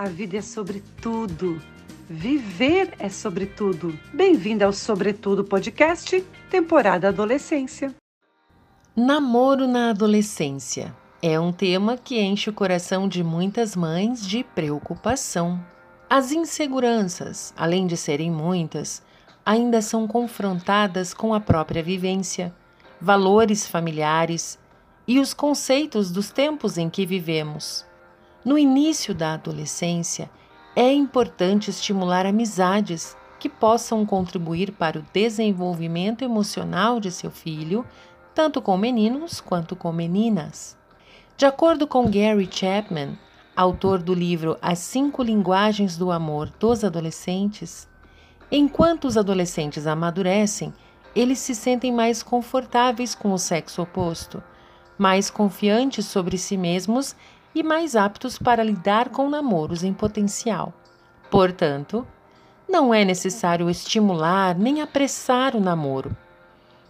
A vida é sobre tudo. Viver é sobre tudo. Bem-vinda ao Sobretudo Podcast, temporada Adolescência. Namoro na adolescência é um tema que enche o coração de muitas mães de preocupação. As inseguranças, além de serem muitas, ainda são confrontadas com a própria vivência, valores familiares e os conceitos dos tempos em que vivemos. No início da adolescência, é importante estimular amizades que possam contribuir para o desenvolvimento emocional de seu filho, tanto com meninos quanto com meninas. De acordo com Gary Chapman, autor do livro As Cinco Linguagens do Amor dos Adolescentes, enquanto os adolescentes amadurecem, eles se sentem mais confortáveis com o sexo oposto, mais confiantes sobre si mesmos e mais aptos para lidar com namoros em potencial. Portanto, não é necessário estimular nem apressar o namoro.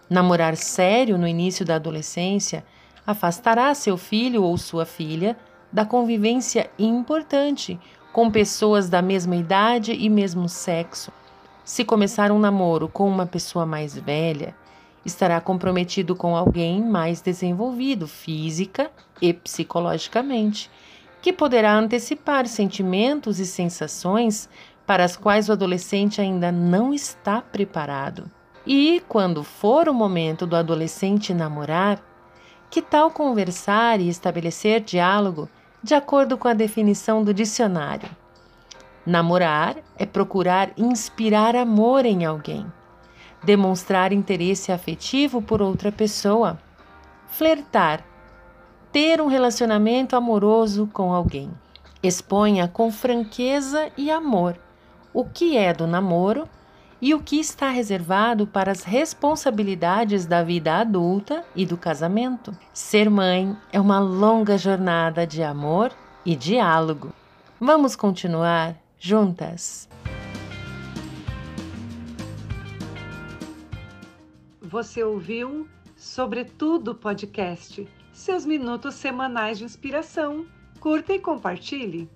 Namorar sério no início da adolescência afastará seu filho ou sua filha da convivência importante com pessoas da mesma idade e mesmo sexo. Se começar um namoro com uma pessoa mais velha, estará comprometido com alguém mais desenvolvido física e psicologicamente, que poderá antecipar sentimentos e sensações para as quais o adolescente ainda não está preparado. E, quando for o momento do adolescente namorar, que tal conversar e estabelecer diálogo de acordo com a definição do dicionário? Namorar é procurar inspirar amor em alguém demonstrar interesse afetivo por outra pessoa, flertar, ter um relacionamento amoroso com alguém. Exponha com franqueza e amor o que é do namoro e o que está reservado para as responsabilidades da vida adulta e do casamento. Ser mãe é uma longa jornada de amor e diálogo. Vamos continuar juntas? Você ouviu Sobretudo Podcast, seus minutos semanais de inspiração. Curta e compartilhe.